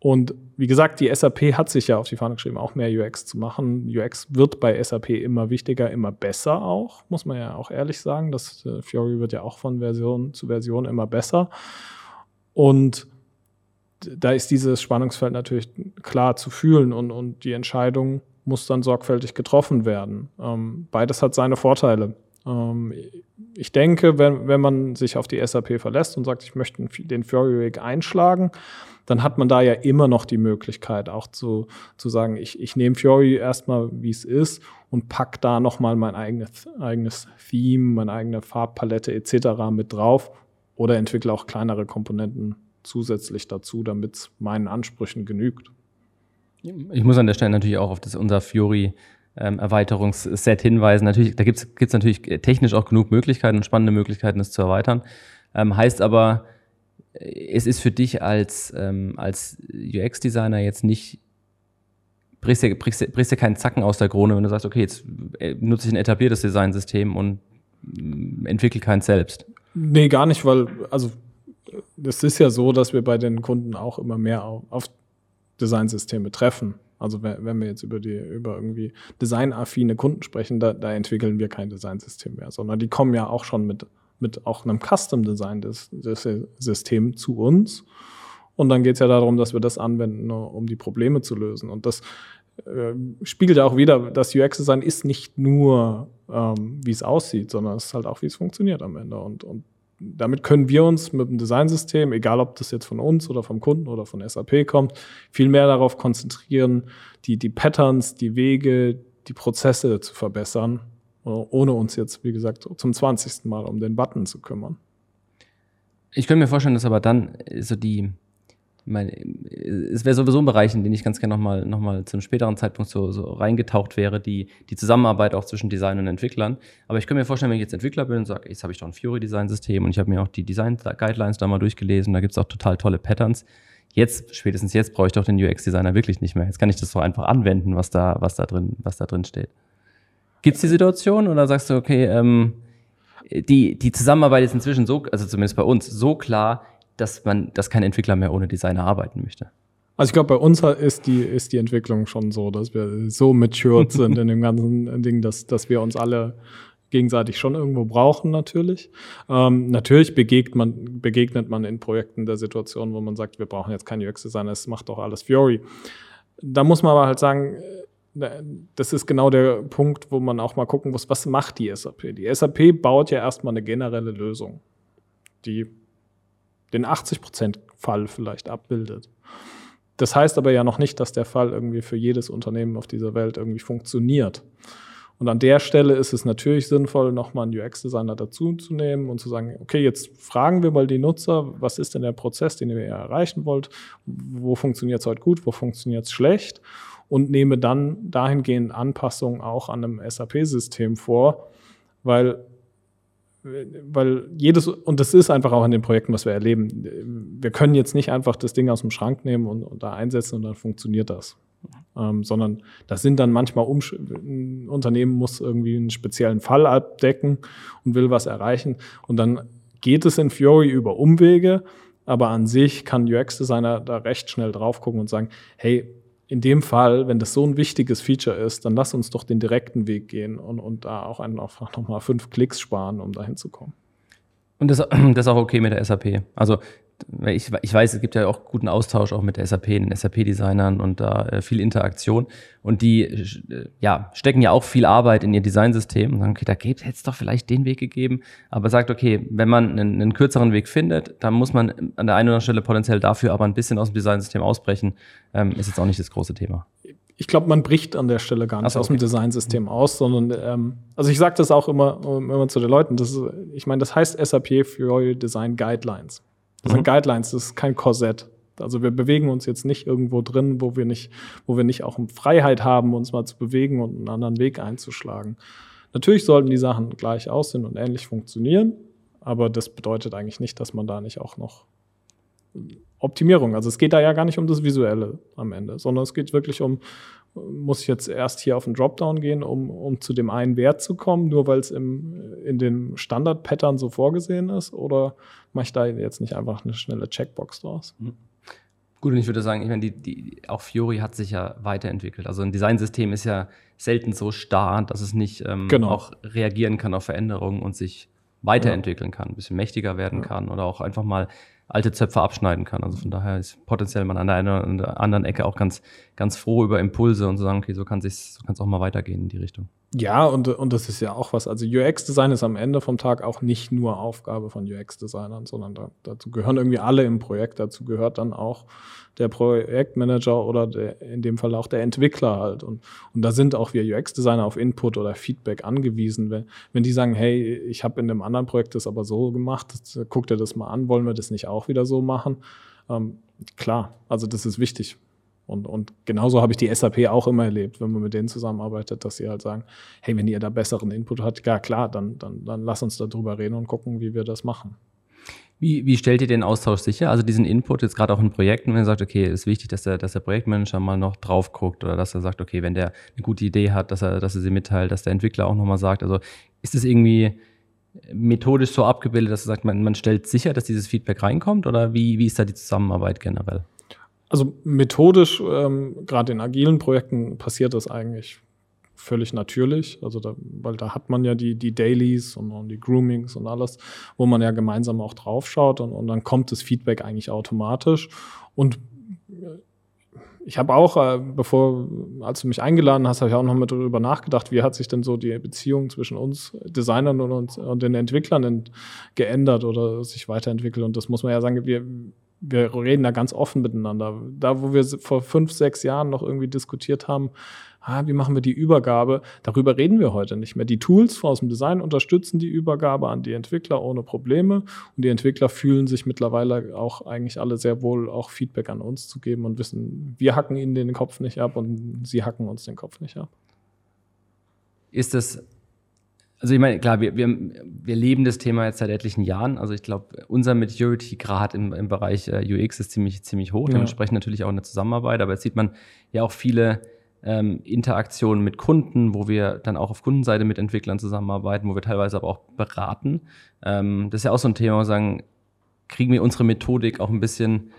Und wie gesagt, die SAP hat sich ja auf die Fahne geschrieben, auch mehr UX zu machen. UX wird bei SAP immer wichtiger, immer besser auch, muss man ja auch ehrlich sagen. Das äh, Fiori wird ja auch von Version zu Version immer besser. Und da ist dieses Spannungsfeld natürlich klar zu fühlen und, und die Entscheidung muss dann sorgfältig getroffen werden. Ähm, beides hat seine Vorteile. Ähm, ich denke, wenn, wenn man sich auf die SAP verlässt und sagt, ich möchte den Fiori-Weg einschlagen, dann hat man da ja immer noch die Möglichkeit, auch zu, zu sagen, ich, ich nehme Fiori erstmal, wie es ist und pack da nochmal mein eigenes, eigenes Theme, meine eigene Farbpalette etc. mit drauf oder entwickle auch kleinere Komponenten zusätzlich dazu, damit es meinen Ansprüchen genügt. Ich muss an der Stelle natürlich auch auf das unser Fiori ähm, Erweiterungsset hinweisen. Natürlich, da gibt es natürlich technisch auch genug Möglichkeiten und spannende Möglichkeiten, es zu erweitern. Ähm, heißt aber, es ist für dich als, ähm, als UX-Designer jetzt nicht, brichst dir, brichst, dir, brichst dir keinen Zacken aus der Krone, wenn du sagst, okay, jetzt äh, nutze ich ein etabliertes Designsystem und mm, entwickle keins selbst. Nee, gar nicht, weil, also es ist ja so, dass wir bei den Kunden auch immer mehr auf, auf Designsysteme treffen. Also wenn wir jetzt über die über irgendwie designaffine Kunden sprechen, da, da entwickeln wir kein Designsystem mehr, sondern die kommen ja auch schon mit mit auch einem Custom Design des, des System zu uns. Und dann geht es ja darum, dass wir das anwenden, um die Probleme zu lösen. Und das äh, spiegelt ja auch wieder, das UX-Design ist nicht nur, ähm, wie es aussieht, sondern es ist halt auch, wie es funktioniert am Ende. Und, und damit können wir uns mit dem Designsystem, egal ob das jetzt von uns oder vom Kunden oder von SAP kommt, viel mehr darauf konzentrieren, die, die Patterns, die Wege, die Prozesse zu verbessern, ohne uns jetzt, wie gesagt, zum 20. Mal um den Button zu kümmern. Ich könnte mir vorstellen, dass aber dann so die, meine, es wäre sowieso ein Bereich, in den ich ganz gerne nochmal noch mal zu einem späteren Zeitpunkt so, so reingetaucht wäre, die, die Zusammenarbeit auch zwischen Design und Entwicklern. Aber ich könnte mir vorstellen, wenn ich jetzt Entwickler bin und sage, jetzt habe ich doch ein Fury-Design-System und ich habe mir auch die Design-Guidelines da mal durchgelesen, da gibt es auch total tolle Patterns. Jetzt, spätestens jetzt, brauche ich doch den UX-Designer wirklich nicht mehr. Jetzt kann ich das so einfach anwenden, was da, was da drin, was da drin steht. Gibt es die Situation oder sagst du, okay, ähm, die, die Zusammenarbeit ist inzwischen so, also zumindest bei uns, so klar, dass man, dass kein Entwickler mehr ohne Designer arbeiten möchte. Also ich glaube, bei uns ist die, ist die Entwicklung schon so, dass wir so matured <laughs> sind in dem ganzen Ding, dass, dass wir uns alle gegenseitig schon irgendwo brauchen natürlich. Ähm, natürlich begegnet man, begegnet man in Projekten der Situation, wo man sagt, wir brauchen jetzt kein UX-Designer, es macht doch alles Fury. Da muss man aber halt sagen, das ist genau der Punkt, wo man auch mal gucken muss, was macht die SAP? Die SAP baut ja erstmal eine generelle Lösung, die den 80%-Fall vielleicht abbildet. Das heißt aber ja noch nicht, dass der Fall irgendwie für jedes Unternehmen auf dieser Welt irgendwie funktioniert. Und an der Stelle ist es natürlich sinnvoll, nochmal einen UX-Designer dazu zu nehmen und zu sagen, okay, jetzt fragen wir mal die Nutzer, was ist denn der Prozess, den ihr erreichen wollt? Wo funktioniert es heute gut, wo funktioniert es schlecht? Und nehme dann dahingehend Anpassungen auch an einem SAP-System vor, weil weil jedes, und das ist einfach auch in den Projekten, was wir erleben, wir können jetzt nicht einfach das Ding aus dem Schrank nehmen und, und da einsetzen und dann funktioniert das. Ähm, sondern das sind dann manchmal Umsch ein Unternehmen muss irgendwie einen speziellen Fall abdecken und will was erreichen. Und dann geht es in Fiori über Umwege, aber an sich kann UX-Designer da recht schnell drauf gucken und sagen, hey, in dem Fall, wenn das so ein wichtiges Feature ist, dann lass uns doch den direkten Weg gehen und, und da auch einfach nochmal fünf Klicks sparen, um da hinzukommen. Und das, <clears throat> das ist auch okay mit der SAP. Also ich, ich weiß, es gibt ja auch guten Austausch auch mit SAP, den SAP-Designern und da äh, viel Interaktion. Und die äh, ja, stecken ja auch viel Arbeit in ihr Designsystem und sagen, okay, da hätte es doch vielleicht den Weg gegeben. Aber sagt, okay, wenn man einen, einen, kürzeren Weg findet, dann muss man an der einen oder anderen Stelle potenziell dafür aber ein bisschen aus dem Designsystem ausbrechen. Ähm, ist jetzt auch nicht das große Thema. Ich glaube, man bricht an der Stelle gar nicht so, okay. aus dem Designsystem aus, sondern ähm, also ich sage das auch immer, immer zu den Leuten. Das ist, ich meine, das heißt SAP für Design Guidelines. Das mhm. sind Guidelines, das ist kein Korsett. Also wir bewegen uns jetzt nicht irgendwo drin, wo wir nicht, wo wir nicht auch Freiheit haben, uns mal zu bewegen und einen anderen Weg einzuschlagen. Natürlich sollten die Sachen gleich aussehen und ähnlich funktionieren, aber das bedeutet eigentlich nicht, dass man da nicht auch noch Optimierung. Also es geht da ja gar nicht um das Visuelle am Ende, sondern es geht wirklich um, muss ich jetzt erst hier auf den Dropdown gehen, um, um zu dem einen Wert zu kommen, nur weil es in dem Standard-Pattern so vorgesehen ist? Oder mache ich da jetzt nicht einfach eine schnelle Checkbox draus? Mhm. Gut, und ich würde sagen, ich meine, die, die, auch Fiori hat sich ja weiterentwickelt. Also ein Designsystem ist ja selten so starr, dass es nicht ähm, genau. auch reagieren kann auf Veränderungen und sich weiterentwickeln ja. kann, ein bisschen mächtiger werden ja. kann oder auch einfach mal alte Zöpfe abschneiden kann. Also von daher ist potenziell man an der einen oder anderen Ecke auch ganz, ganz froh über Impulse und zu sagen, okay, so kann es so auch mal weitergehen in die Richtung. Ja, und, und das ist ja auch was. Also UX-Design ist am Ende vom Tag auch nicht nur Aufgabe von UX-Designern, sondern da, dazu gehören irgendwie alle im Projekt. Dazu gehört dann auch der Projektmanager oder der, in dem Fall auch der Entwickler halt. Und, und da sind auch wir UX-Designer auf Input oder Feedback angewiesen. Wenn, wenn die sagen, hey, ich habe in einem anderen Projekt das aber so gemacht, guck dir das mal an, wollen wir das nicht auch wieder so machen? Ähm, klar, also das ist wichtig. Und, und genauso habe ich die SAP auch immer erlebt, wenn man mit denen zusammenarbeitet, dass sie halt sagen, hey, wenn ihr da besseren Input habt, ja klar, dann, dann, dann lass uns darüber reden und gucken, wie wir das machen. Wie, wie stellt ihr den Austausch sicher? Also diesen Input jetzt gerade auch in Projekten, wenn ihr sagt, okay, ist wichtig, dass der, dass der Projektmanager mal noch drauf guckt oder dass er sagt, okay, wenn der eine gute Idee hat, dass er, dass er sie mitteilt, dass der Entwickler auch nochmal sagt. Also ist es irgendwie methodisch so abgebildet, dass er sagt, man, man stellt sicher, dass dieses Feedback reinkommt oder wie, wie ist da die Zusammenarbeit generell? Also methodisch, ähm, gerade in agilen Projekten passiert das eigentlich völlig natürlich. Also da, weil da hat man ja die, die Dailies und, und, die Groomings und alles, wo man ja gemeinsam auch draufschaut und, und dann kommt das Feedback eigentlich automatisch. Und äh, ich habe auch, äh, bevor, als du mich eingeladen hast, habe ich auch noch mal darüber nachgedacht, wie hat sich denn so die Beziehung zwischen uns Designern und, uns, und den Entwicklern geändert oder sich weiterentwickelt. Und das muss man ja sagen, wir, wir reden da ganz offen miteinander. Da, wo wir vor fünf, sechs Jahren noch irgendwie diskutiert haben, ah, wie machen wir die Übergabe? Darüber reden wir heute nicht mehr. Die Tools aus dem Design unterstützen die Übergabe an die Entwickler ohne Probleme und die Entwickler fühlen sich mittlerweile auch eigentlich alle sehr wohl auch Feedback an uns zu geben und wissen, wir hacken ihnen den Kopf nicht ab und sie hacken uns den Kopf nicht ab. Ist das also ich meine, klar, wir, wir, wir leben das Thema jetzt seit etlichen Jahren. Also ich glaube, unser Maturity-Grad im, im Bereich äh, UX ist ziemlich, ziemlich hoch. Ja. Dementsprechend natürlich auch eine Zusammenarbeit. Aber jetzt sieht man ja auch viele ähm, Interaktionen mit Kunden, wo wir dann auch auf Kundenseite mit Entwicklern zusammenarbeiten, wo wir teilweise aber auch beraten. Ähm, das ist ja auch so ein Thema, wo wir sagen, kriegen wir unsere Methodik auch ein bisschen,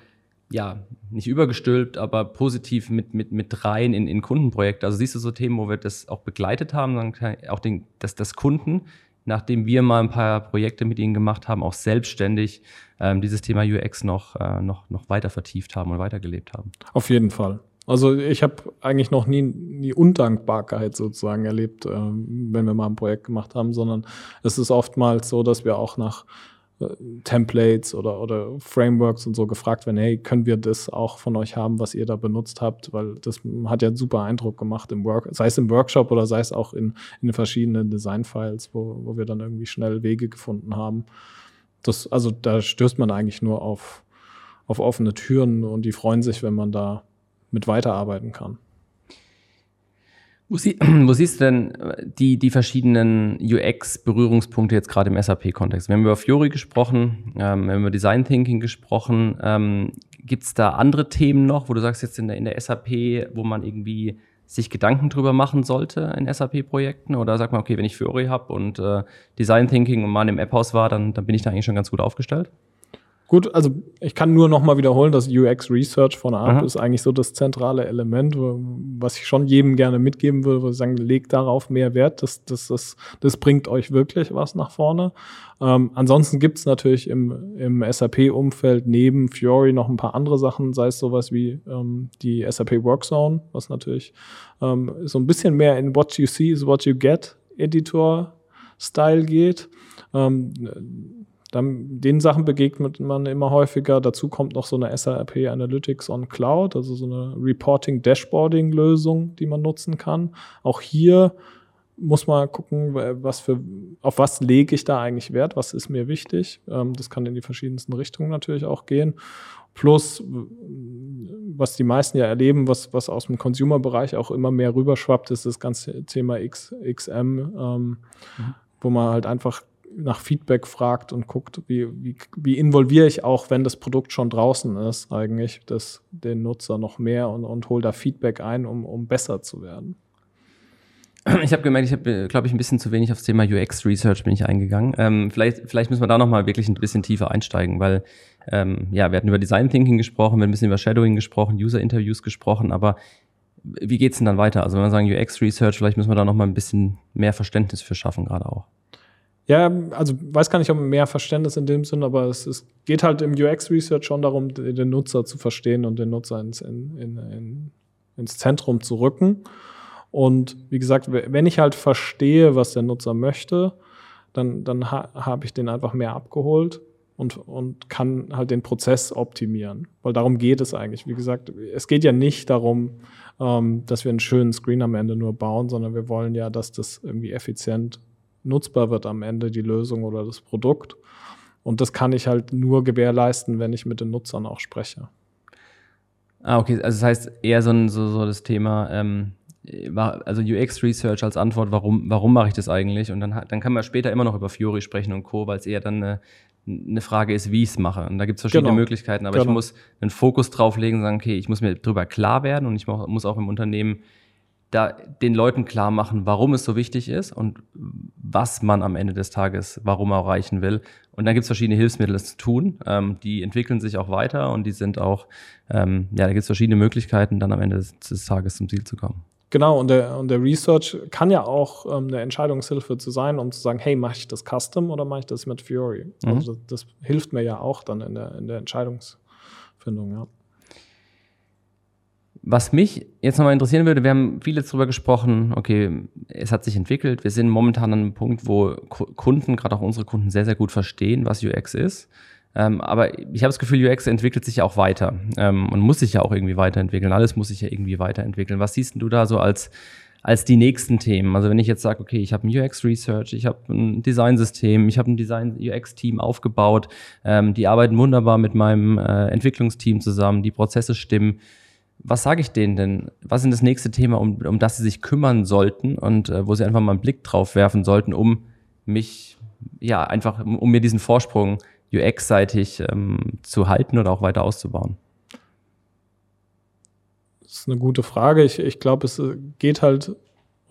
ja, nicht übergestülpt, aber positiv mit, mit, mit rein in, in Kundenprojekte. Also siehst du so Themen, wo wir das auch begleitet haben, auch den, dass das Kunden, nachdem wir mal ein paar Projekte mit ihnen gemacht haben, auch selbstständig ähm, dieses Thema UX noch, äh, noch, noch weiter vertieft haben und weitergelebt haben. Auf jeden Fall. Also ich habe eigentlich noch nie, nie Undankbarkeit sozusagen erlebt, äh, wenn wir mal ein Projekt gemacht haben, sondern es ist oftmals so, dass wir auch nach Templates oder, oder Frameworks und so gefragt werden, hey, können wir das auch von euch haben, was ihr da benutzt habt? Weil das hat ja einen super Eindruck gemacht im Work, sei es im Workshop oder sei es auch in, in den verschiedenen Design-Files, wo, wo wir dann irgendwie schnell Wege gefunden haben. Das, also da stößt man eigentlich nur auf, auf offene Türen und die freuen sich, wenn man da mit weiterarbeiten kann. Wo, sie, <clears throat> wo, siehst du denn äh, die, die verschiedenen UX-Berührungspunkte jetzt gerade im SAP-Kontext? Wir haben über Fiori gesprochen, ähm, wir haben über Design Thinking gesprochen. Ähm, Gibt es da andere Themen noch, wo du sagst, jetzt in der, in der SAP, wo man irgendwie sich Gedanken drüber machen sollte in SAP-Projekten? Oder sagt man, okay, wenn ich Fiori habe und äh, Design Thinking und mal im App-Haus war, dann, dann bin ich da eigentlich schon ganz gut aufgestellt? Gut, also ich kann nur noch mal wiederholen, dass UX Research von ab Aha. ist eigentlich so das zentrale Element, was ich schon jedem gerne mitgeben würde, wo ich sagen, legt darauf mehr Wert, das, das, das, das bringt euch wirklich was nach vorne. Ähm, ansonsten gibt's natürlich im, im SAP-Umfeld neben Fiori noch ein paar andere Sachen, sei es sowas wie ähm, die SAP Workzone, was natürlich ähm, so ein bisschen mehr in What You See is What You Get Editor-Style geht. Ähm, dann, den Sachen begegnet man immer häufiger. Dazu kommt noch so eine SAP Analytics on Cloud, also so eine Reporting-Dashboarding-Lösung, die man nutzen kann. Auch hier muss man gucken, was für, auf was lege ich da eigentlich Wert, was ist mir wichtig. Ähm, das kann in die verschiedensten Richtungen natürlich auch gehen. Plus, was die meisten ja erleben, was, was aus dem Consumer-Bereich auch immer mehr rüberschwappt, ist das ganze Thema X, XM, ähm, mhm. wo man halt einfach nach Feedback fragt und guckt, wie, wie, wie involviere ich auch, wenn das Produkt schon draußen ist, eigentlich das, den Nutzer noch mehr und, und hole da Feedback ein, um, um besser zu werden. <clears throat> Ich habe gemerkt, ich habe, glaube ich, ein bisschen zu wenig aufs Thema UX Research bin ich eingegangen. Ähm, vielleicht, vielleicht müssen wir da nochmal wirklich ein bisschen tiefer einsteigen, weil ähm, ja, wir hatten über Design Thinking gesprochen, wir haben ein bisschen über Shadowing gesprochen, User Interviews gesprochen, aber wie geht's denn dann weiter? Also wenn wir sagen UX Research, vielleicht müssen wir da nochmal ein bisschen mehr Verständnis für schaffen, gerade auch. Ja, also weiß gar nicht, ob mehr Verständnis in dem Sinn, aber es, es geht halt im UX-Research schon darum, den Nutzer zu verstehen und den Nutzer ins, in, in, in, ins Zentrum zu rücken. Und wie gesagt, wenn ich halt verstehe, was der Nutzer möchte, dann, dann ha, habe ich den einfach mehr abgeholt und, und kann halt den Prozess optimieren. Weil darum geht es eigentlich. Wie gesagt, es geht ja nicht darum, ähm, dass wir einen schönen Screen am Ende nur bauen, sondern wir wollen ja, dass das irgendwie effizient nutzbar wird am Ende die Lösung oder das Produkt. Und das kann ich halt nur gewährleisten, wenn ich mit den Nutzern auch spreche. Ah, okay. Also das heißt eher so, ein, so, so das Thema, ähm, also UX Research als Antwort, warum, warum mache ich das eigentlich? Und dann, dann kann man später immer noch über Fiori sprechen und Co., weil es eher dann eine, eine Frage ist, wie ich es mache. Und da gibt es verschiedene genau. Möglichkeiten, aber genau. ich muss einen Fokus drauf legen und sagen, okay, ich muss mir darüber klar werden und ich muss auch im Unternehmen da den Leuten klar machen, warum es so wichtig ist und was man am Ende des Tages, warum er erreichen will. Und dann gibt es verschiedene Hilfsmittel, das zu tun. Ähm, die entwickeln sich auch weiter und die sind auch, ähm, ja, da gibt es verschiedene Möglichkeiten, dann am Ende des, des Tages zum Ziel zu kommen. Genau, und der, und der Research kann ja auch ähm, eine Entscheidungshilfe zu sein, um zu sagen, hey, mache ich das Custom oder mache ich das mit Fury? Mhm. Also das, das, hilft mir ja auch dann in der, in der Entscheidungsfindung, ja. Was mich jetzt nochmal interessieren würde, wir haben viel jetzt darüber gesprochen, okay, es hat sich entwickelt, wir sind momentan an einem Punkt, wo Kunden, gerade auch unsere Kunden, sehr, sehr gut verstehen, was UX ist. Ähm, aber ich habe das Gefühl, UX entwickelt sich ja auch weiter ähm, und muss sich ja auch irgendwie weiterentwickeln. Alles muss sich ja irgendwie weiterentwickeln. Was siehst du da so als, als die nächsten Themen? Also wenn ich jetzt sage, okay, ich habe ein UX-Research, ich habe ein Design-System, ich habe ein Design-UX-Team aufgebaut, ähm, die arbeiten wunderbar mit meinem äh, Entwicklungsteam zusammen, die Prozesse stimmen. Was sage ich denen denn? Was ist das nächste Thema, um, um das sie sich kümmern sollten und äh, wo sie einfach mal einen Blick drauf werfen sollten, um mich, ja, einfach, um, mir diesen Vorsprung UX-seitig ähm, zu halten oder auch weiter auszubauen? Das ist eine gute Frage. Ich, ich glaube, es äh, geht halt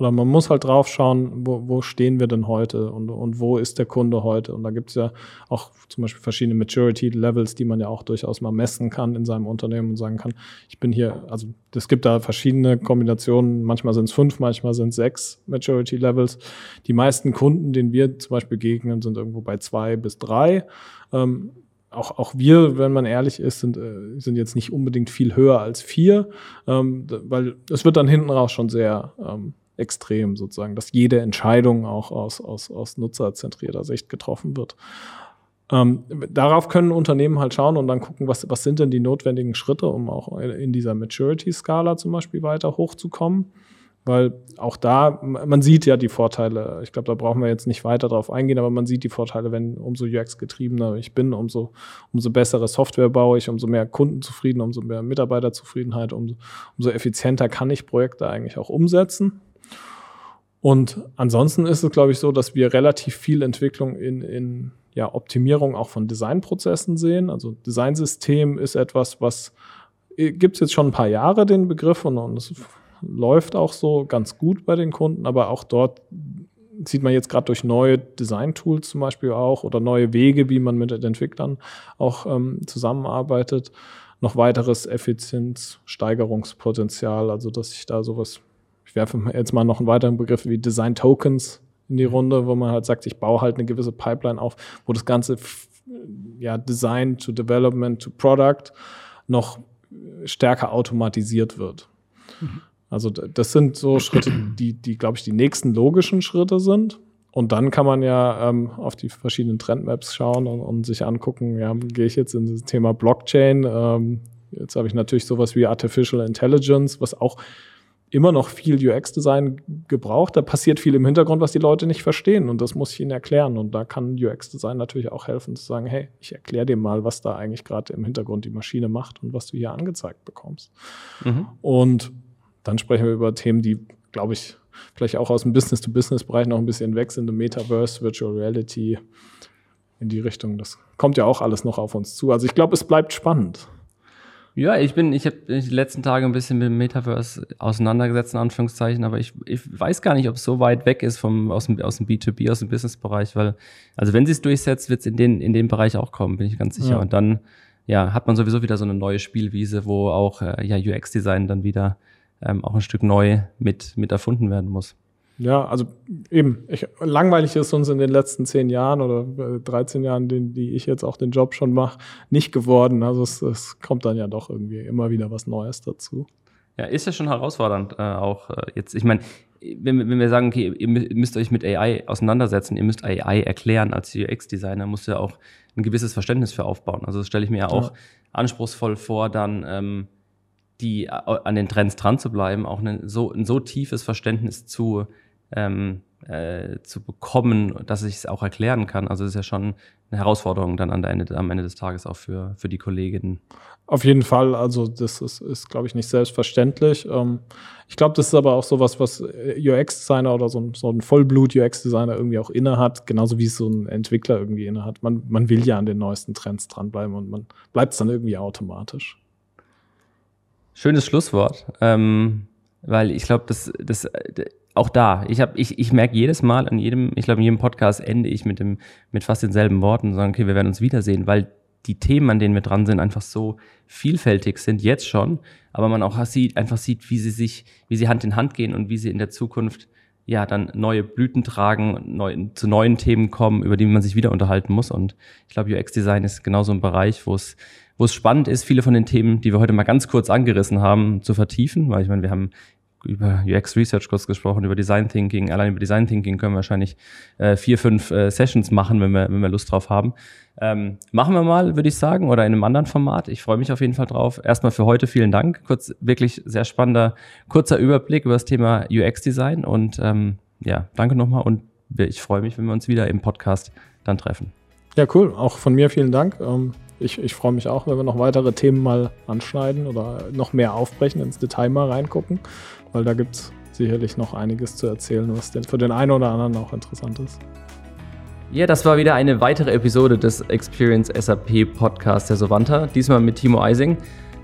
oder man muss halt drauf schauen, wo, wo stehen wir denn heute und, und wo ist der Kunde heute. Und da gibt es ja auch zum Beispiel verschiedene Maturity-Levels, die man ja auch durchaus mal messen kann in seinem Unternehmen und sagen kann, ich bin hier, also es gibt da verschiedene Kombinationen, manchmal sind es fünf, manchmal sind es sechs Maturity-Levels. Die meisten Kunden, denen wir zum Beispiel begegnen, sind irgendwo bei zwei bis drei. Ähm, auch, auch wir, wenn man ehrlich ist, sind, äh, sind jetzt nicht unbedingt viel höher als vier, ähm, weil es wird dann hinten raus schon sehr ähm, extrem sozusagen, dass jede Entscheidung auch aus, aus, aus nutzerzentrierter Sicht getroffen wird. Ähm, darauf können Unternehmen halt schauen und dann gucken, was, was sind denn die notwendigen Schritte, um auch in dieser Maturity-Skala zum Beispiel weiter hochzukommen. Weil auch da, man sieht ja die Vorteile. Ich glaube, da brauchen wir jetzt nicht weiter drauf eingehen, aber man sieht die Vorteile, wenn umso UX-getriebener ich bin, umso, umso bessere Software baue ich, umso mehr Kundenzufrieden, umso mehr Mitarbeiterzufriedenheit, umso, umso effizienter kann ich Projekte eigentlich auch umsetzen. Und ansonsten ist es, glaube ich, so, dass wir relativ viel Entwicklung in, in ja, Optimierung auch von Designprozessen sehen. Also Designsystem ist etwas, was äh, gibt es jetzt schon ein paar Jahre den Begriff und, und es läuft auch so ganz gut bei den Kunden, aber auch dort sieht man jetzt gerade durch neue Design-Tools zum Beispiel auch oder neue Wege, wie man mit den Entwicklern auch ähm, zusammenarbeitet, noch weiteres Effizienzsteigerungspotenzial, also dass ich da sowas ich werfe jetzt mal noch einen weiteren Begriff wie Design Tokens in die Runde, wo man halt sagt, ich baue halt eine gewisse Pipeline auf, wo das ganze ja, Design to Development to Product noch stärker automatisiert wird. Mhm. Also das sind so Schritte, die, die glaube ich, die nächsten logischen Schritte sind. Und dann kann man ja ähm, auf die verschiedenen Trendmaps schauen und, und sich angucken, ja, gehe ich jetzt in das Thema Blockchain. Ähm, jetzt habe ich natürlich sowas wie Artificial Intelligence, was auch immer noch viel UX-Design gebraucht. Da passiert viel im Hintergrund, was die Leute nicht verstehen. Und das muss ich ihnen erklären. Und da kann UX-Design natürlich auch helfen, zu sagen, hey, ich erkläre dir mal, was da eigentlich gerade im Hintergrund die Maschine macht und was du hier angezeigt bekommst. Mhm. Und dann sprechen wir über Themen, die, glaube ich, vielleicht auch aus dem Business-to-Business-Bereich noch ein bisschen weg sind. Metaverse, Virtual Reality in die Richtung. Das kommt ja auch alles noch auf uns zu. Also ich glaube, es bleibt spannend. Ja, ich bin, ich habe die letzten Tage ein bisschen mit dem Metaverse auseinandergesetzt, in Anführungszeichen, aber ich, ich weiß gar nicht, ob es so weit weg ist vom, aus, dem, aus dem B2B, aus dem Business-Bereich, weil, also wenn sie es durchsetzt, wird es in den, in den Bereich auch kommen, bin ich ganz sicher. Ja. Und dann, ja, hat man sowieso wieder so eine neue Spielwiese, wo auch äh, ja, UX-Design dann wieder ähm, auch ein Stück neu mit, mit erfunden werden muss. Ja, also eben, ich, langweilig ist uns in den letzten zehn Jahren oder 13 äh, Jahren, den, die ich jetzt auch den Job schon mache, nicht geworden. Also es, es kommt dann ja doch irgendwie immer wieder was Neues dazu. Ja, ist ja schon herausfordernd äh, auch äh, jetzt. Ich meine, wenn, wenn wir sagen, okay, ihr müsst euch mit AI auseinandersetzen, ihr müsst AI erklären als UX-Designer, musst du ja auch ein gewisses Verständnis für aufbauen. Also das stelle ich mir ja auch ja. anspruchsvoll vor, dann ähm, die an den Trends dran zu bleiben, auch ein so, ein so tiefes Verständnis zu ähm, äh, zu bekommen, dass ich es auch erklären kann. Also es ist ja schon eine Herausforderung dann an Ende, am Ende des Tages auch für, für die Kolleginnen. Auf jeden Fall, also das ist, ist glaube ich, nicht selbstverständlich. Ähm, ich glaube, das ist aber auch sowas, was UX-Designer oder so ein, so ein Vollblut-UX-Designer irgendwie auch innehat, genauso wie es so ein Entwickler irgendwie innehat. Man, man will ja an den neuesten Trends dranbleiben und man bleibt es dann irgendwie automatisch. Schönes Schlusswort, ähm, weil ich glaube, das, das, auch da, ich, hab, ich, ich merke jedes Mal an jedem, ich glaube, in jedem Podcast ende ich mit, dem, mit fast denselben Worten und sagen, okay, wir werden uns wiedersehen, weil die Themen, an denen wir dran sind, einfach so vielfältig sind, jetzt schon, aber man auch sieht, einfach sieht, wie sie sich, wie sie Hand in Hand gehen und wie sie in der Zukunft ja dann neue Blüten tragen, neu, zu neuen Themen kommen, über die man sich wieder unterhalten muss. Und ich glaube, UX-Design ist genauso ein Bereich, wo es wo es spannend ist, viele von den Themen, die wir heute mal ganz kurz angerissen haben, zu vertiefen, weil ich meine, wir haben über UX Research kurz gesprochen, über Design Thinking. Allein über Design Thinking können wir wahrscheinlich äh, vier, fünf äh, Sessions machen, wenn wir, wenn wir Lust drauf haben. Ähm, machen wir mal, würde ich sagen, oder in einem anderen Format. Ich freue mich auf jeden Fall drauf. Erstmal für heute vielen Dank. Kurz, wirklich sehr spannender, kurzer Überblick über das Thema UX Design und ähm, ja, danke nochmal und ich freue mich, wenn wir uns wieder im Podcast dann treffen. Ja, cool. Auch von mir vielen Dank. Ähm, ich, ich freue mich auch, wenn wir noch weitere Themen mal anschneiden oder noch mehr aufbrechen, ins Detail mal reingucken weil da gibt es sicherlich noch einiges zu erzählen, was denn für den einen oder anderen auch interessant ist. Ja, das war wieder eine weitere Episode des Experience SAP Podcasts der Sovanta, diesmal mit Timo Eising.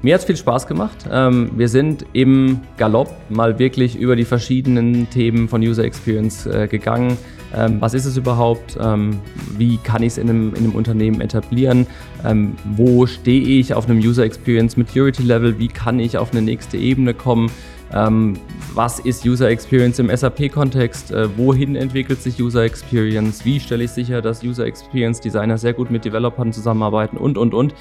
Mir hat es viel Spaß gemacht. Ähm, wir sind im Galopp mal wirklich über die verschiedenen Themen von User Experience äh, gegangen. Ähm, was ist es überhaupt? Ähm, wie kann ich es in einem, in einem Unternehmen etablieren? wo stehe ich auf einem User Experience Maturity Level? Wie kann ich auf eine nächste Ebene kommen? Ähm, was ist User Experience im SAP-Kontext? Äh, wohin entwickelt sich User Experience? Wie stelle ich sicher, dass User Experience Designer sehr gut mit Developern zusammenarbeiten und, und, und.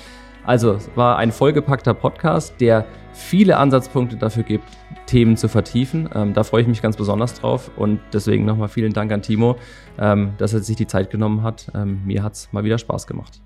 Also, es war ein vollgepackter Podcast, der viele Ansatzpunkte dafür gibt, Themen zu vertiefen. Ähm, da freue ich mich ganz besonders drauf und deswegen nochmal vielen Dank an Timo, ähm, dass er sich die Zeit genommen hat. Ähm, mir hat es mal wieder Spaß gemacht.